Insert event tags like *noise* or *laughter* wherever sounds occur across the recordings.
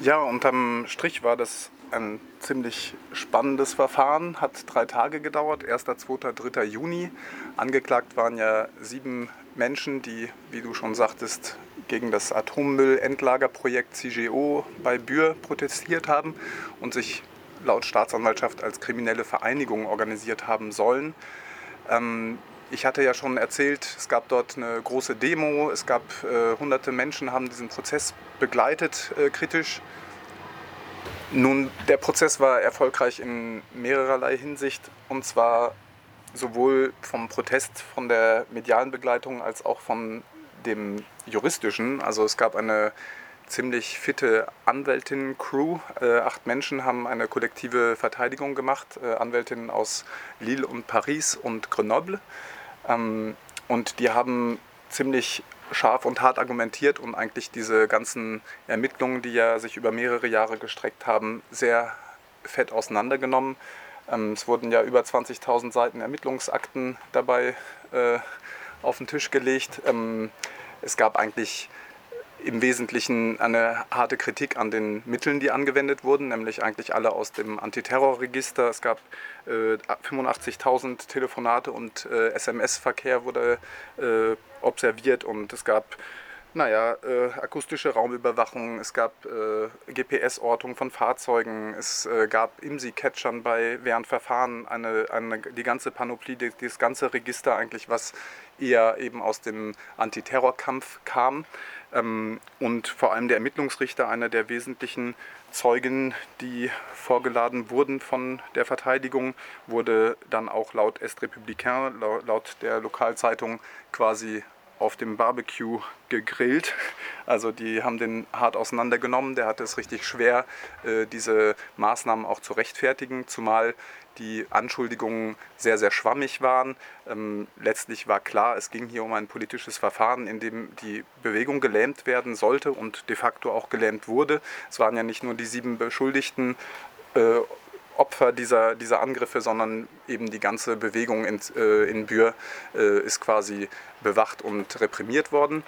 Ja, unterm Strich war das ein ziemlich spannendes Verfahren, hat drei Tage gedauert, 1., 2., 3. Juni. Angeklagt waren ja sieben Menschen, die, wie du schon sagtest, gegen das Atommüllendlagerprojekt CGO bei Bühr protestiert haben und sich laut Staatsanwaltschaft als kriminelle Vereinigung organisiert haben sollen. Ähm, ich hatte ja schon erzählt, es gab dort eine große Demo, es gab äh, hunderte Menschen, haben diesen Prozess begleitet äh, kritisch. Nun, der Prozess war erfolgreich in mehrerlei Hinsicht und zwar sowohl vom Protest, von der medialen Begleitung als auch von dem juristischen. Also es gab eine ziemlich fitte Anwältinnen-Crew. Äh, acht Menschen haben eine kollektive Verteidigung gemacht, äh, Anwältinnen aus Lille und Paris und Grenoble. Ähm, und die haben ziemlich scharf und hart argumentiert und eigentlich diese ganzen Ermittlungen, die ja sich über mehrere Jahre gestreckt haben, sehr fett auseinandergenommen. Ähm, es wurden ja über 20.000 Seiten Ermittlungsakten dabei äh, auf den Tisch gelegt. Ähm, es gab eigentlich im Wesentlichen eine harte Kritik an den Mitteln, die angewendet wurden, nämlich eigentlich alle aus dem Antiterrorregister. Es gab äh, 85.000 Telefonate und äh, SMS-Verkehr wurde äh, observiert und es gab naja, äh, akustische Raumüberwachung, es gab äh, GPS-Ortung von Fahrzeugen, es äh, gab IMSI-Catchern bei während Verfahren, eine, eine, die ganze Panoplie, das ganze Register eigentlich, was eher eben aus dem Antiterrorkampf kam. Ähm, und vor allem der Ermittlungsrichter, einer der wesentlichen Zeugen, die vorgeladen wurden von der Verteidigung, wurde dann auch laut Est Républicain, laut der Lokalzeitung quasi auf dem Barbecue gegrillt. Also die haben den hart auseinandergenommen. Der hatte es richtig schwer, äh, diese Maßnahmen auch zu rechtfertigen, zumal die Anschuldigungen sehr, sehr schwammig waren. Ähm, letztlich war klar, es ging hier um ein politisches Verfahren, in dem die Bewegung gelähmt werden sollte und de facto auch gelähmt wurde. Es waren ja nicht nur die sieben Beschuldigten äh, Opfer dieser, dieser Angriffe, sondern eben die ganze Bewegung in, äh, in Bühr äh, ist quasi bewacht und reprimiert worden.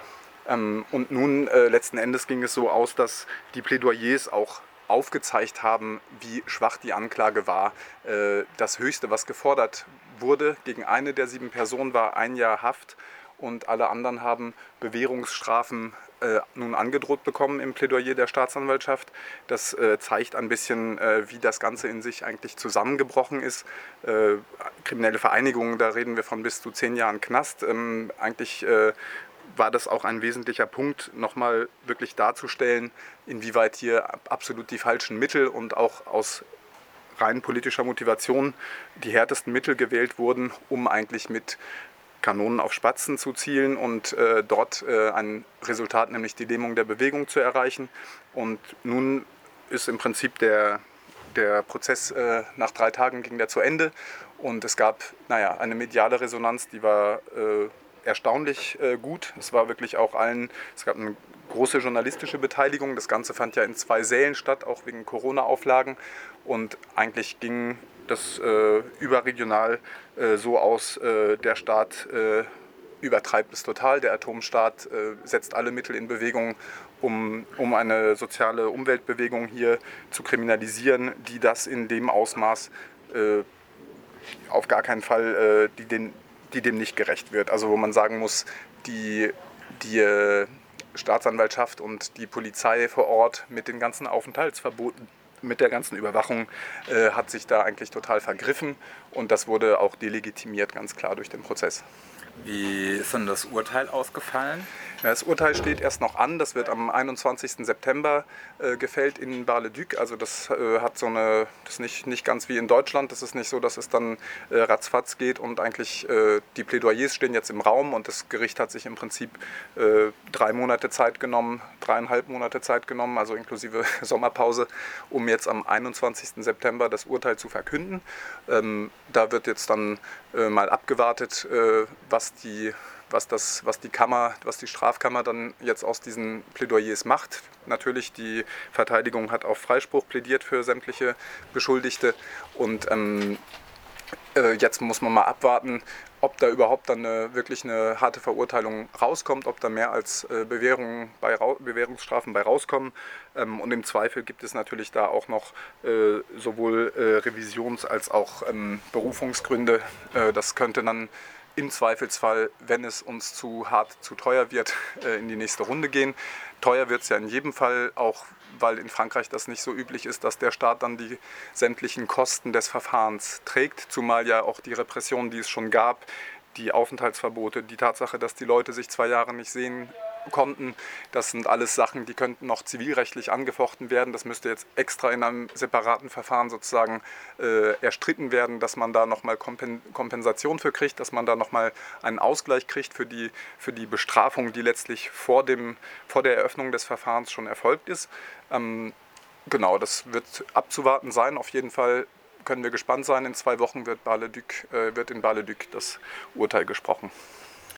Ähm, und nun äh, letzten Endes ging es so aus, dass die Plädoyers auch aufgezeigt haben, wie schwach die Anklage war. Äh, das Höchste, was gefordert wurde gegen eine der sieben Personen, war ein Jahr Haft und alle anderen haben Bewährungsstrafen äh, nun angedroht bekommen im Plädoyer der Staatsanwaltschaft. Das äh, zeigt ein bisschen, äh, wie das Ganze in sich eigentlich zusammengebrochen ist. Äh, kriminelle Vereinigungen, da reden wir von bis zu zehn Jahren Knast. Ähm, eigentlich äh, war das auch ein wesentlicher Punkt, nochmal wirklich darzustellen, inwieweit hier absolut die falschen Mittel und auch aus rein politischer Motivation die härtesten Mittel gewählt wurden, um eigentlich mit Kanonen auf Spatzen zu zielen und äh, dort äh, ein Resultat, nämlich die Lähmung der Bewegung zu erreichen. Und nun ist im Prinzip der, der Prozess äh, nach drei Tagen ging der zu Ende und es gab naja, eine mediale Resonanz, die war äh, erstaunlich äh, gut. Es war wirklich auch allen, es gab eine große journalistische Beteiligung. Das Ganze fand ja in zwei Sälen statt, auch wegen Corona-Auflagen. Und eigentlich ging das äh, überregional äh, so aus, äh, der Staat äh, übertreibt es total. Der Atomstaat äh, setzt alle Mittel in Bewegung, um, um eine soziale Umweltbewegung hier zu kriminalisieren, die das in dem Ausmaß äh, auf gar keinen Fall, die, den, die dem nicht gerecht wird. Also wo man sagen muss, die, die Staatsanwaltschaft und die Polizei vor Ort mit den ganzen Aufenthaltsverboten mit der ganzen Überwachung äh, hat sich da eigentlich total vergriffen und das wurde auch delegitimiert ganz klar durch den Prozess. Wie ist denn das Urteil ausgefallen? Das Urteil steht erst noch an. Das wird am 21. September äh, gefällt in Bar-le-Duc. Also das äh, hat so eine, das ist nicht, nicht ganz wie in Deutschland. Das ist nicht so, dass es dann äh, ratzfatz geht und eigentlich äh, die Plädoyers stehen jetzt im Raum und das Gericht hat sich im Prinzip äh, drei Monate Zeit genommen, dreieinhalb Monate Zeit genommen, also inklusive *laughs* Sommerpause, um jetzt am 21. September das Urteil zu verkünden. Ähm, da wird jetzt dann äh, mal abgewartet, was die was, das, was die Kammer, was die Strafkammer dann jetzt aus diesen Plädoyers macht. Natürlich, die Verteidigung hat auf Freispruch plädiert für sämtliche Beschuldigte und ähm, Äh, jetzt muss man mal abwarten, ob da überhaupt dann eine, wirklich eine harte Verurteilung rauskommt, ob da mehr als äh, Bewährung bei, Bewährungsstrafen bei rauskommen. Ähm, und im Zweifel gibt es natürlich da auch noch äh, sowohl äh, Revisions- als auch ähm, Berufungsgründe. Äh, das könnte dann im Zweifelsfall, wenn es uns zu hart, zu teuer wird, *laughs* äh, in die nächste Runde gehen. Teuer wird es ja in jedem Fall, auch weil in Frankreich das nicht so üblich ist, dass der Staat dann die sämtlichen Kosten des Verfahrens trägt, zumal ja auch die Repression, die es schon gab, die Aufenthaltsverbote, die Tatsache, dass die Leute sich zwei Jahre nicht sehen konnten. Das sind alles Sachen, die könnten noch zivilrechtlich angefochten werden. Das müsste jetzt extra in einem separaten Verfahren sozusagen äh, erstritten werden, dass man da nochmal Kompen Kompensation für kriegt, dass man da nochmal einen Ausgleich kriegt für die, für die Bestrafung, die letztlich vor, dem, vor der Eröffnung des Verfahrens schon erfolgt ist. Ähm, genau, das wird abzuwarten sein. Auf jeden Fall können wir gespannt sein. In zwei Wochen wird, Bar-le-Duc, äh, wird in Bar-le-Duc das Urteil gesprochen.